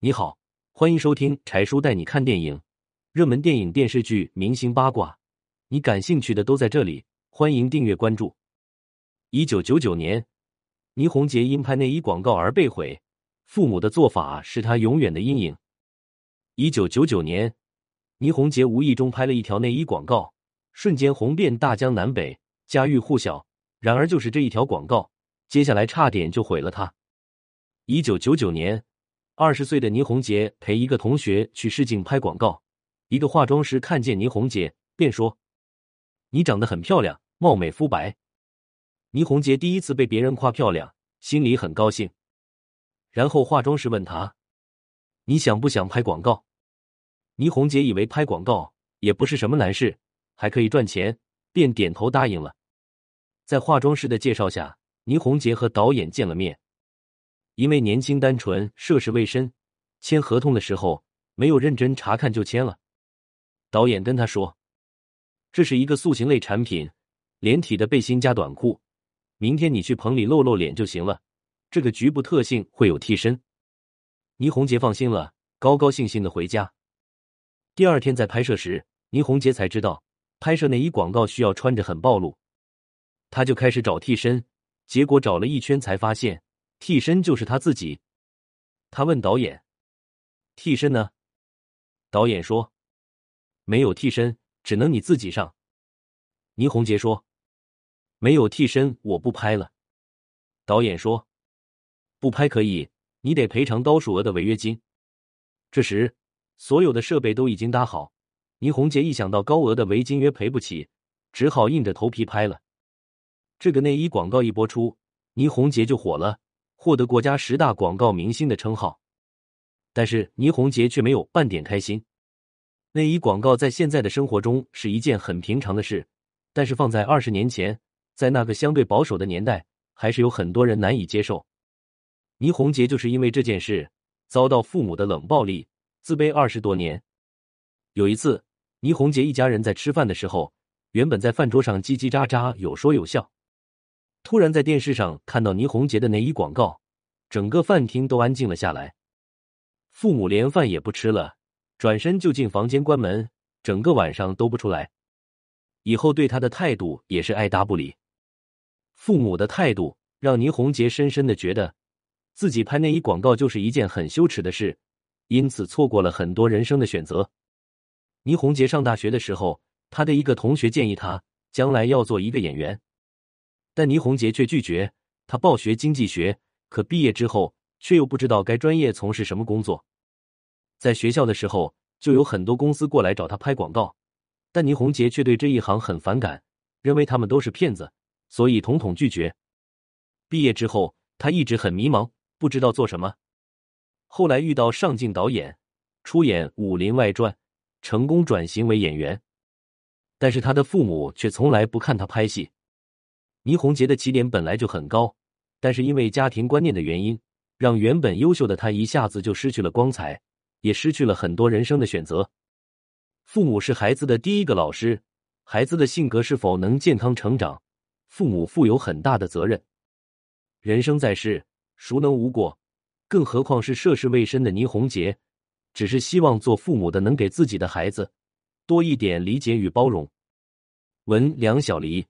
你好，欢迎收听柴叔带你看电影，热门电影、电视剧、明星八卦，你感兴趣的都在这里。欢迎订阅关注。一九九九年，倪虹洁因拍内衣广告而被毁，父母的做法是她永远的阴影。一九九九年，倪虹洁无意中拍了一条内衣广告，瞬间红遍大江南北，家喻户晓。然而，就是这一条广告，接下来差点就毁了她。一九九九年。二十岁的倪虹洁陪一个同学去试镜拍广告，一个化妆师看见倪虹洁，便说：“你长得很漂亮，貌美肤白。”倪虹洁第一次被别人夸漂亮，心里很高兴。然后化妆师问他：“你想不想拍广告？”倪虹洁以为拍广告也不是什么难事，还可以赚钱，便点头答应了。在化妆师的介绍下，倪虹洁和导演见了面。因为年轻单纯、涉世未深，签合同的时候没有认真查看就签了。导演跟他说：“这是一个塑形类产品，连体的背心加短裤，明天你去棚里露露脸就行了。这个局部特性会有替身。”倪虹洁放心了，高高兴兴的回家。第二天在拍摄时，倪虹洁才知道拍摄内衣广告需要穿着很暴露，他就开始找替身，结果找了一圈才发现。替身就是他自己。他问导演：“替身呢？”导演说：“没有替身，只能你自己上。”倪虹洁说：“没有替身，我不拍了。”导演说：“不拍可以，你得赔偿高数额的违约金。”这时，所有的设备都已经搭好。倪虹洁一想到高额的违金约赔不起，只好硬着头皮拍了。这个内衣广告一播出，倪虹洁就火了。获得国家十大广告明星的称号，但是倪虹洁却没有半点开心。内衣广告在现在的生活中是一件很平常的事，但是放在二十年前，在那个相对保守的年代，还是有很多人难以接受。倪虹洁就是因为这件事遭到父母的冷暴力，自卑二十多年。有一次，倪虹洁一家人在吃饭的时候，原本在饭桌上叽叽喳喳，有说有笑。突然在电视上看到倪虹洁的内衣广告，整个饭厅都安静了下来。父母连饭也不吃了，转身就进房间关门，整个晚上都不出来。以后对他的态度也是爱答不理。父母的态度让倪虹洁深深的觉得自己拍内衣广告就是一件很羞耻的事，因此错过了很多人生的选择。倪虹洁上大学的时候，他的一个同学建议他将来要做一个演员。但倪虹洁却拒绝。他报学经济学，可毕业之后却又不知道该专业从事什么工作。在学校的时候，就有很多公司过来找他拍广告，但倪虹洁却对这一行很反感，认为他们都是骗子，所以统统拒绝。毕业之后，他一直很迷茫，不知道做什么。后来遇到上镜导演，出演《武林外传》，成功转型为演员。但是他的父母却从来不看他拍戏。倪虹洁的起点本来就很高，但是因为家庭观念的原因，让原本优秀的她一下子就失去了光彩，也失去了很多人生的选择。父母是孩子的第一个老师，孩子的性格是否能健康成长，父母负有很大的责任。人生在世，孰能无过？更何况是涉世未深的倪虹洁，只是希望做父母的能给自己的孩子多一点理解与包容。文梁小黎。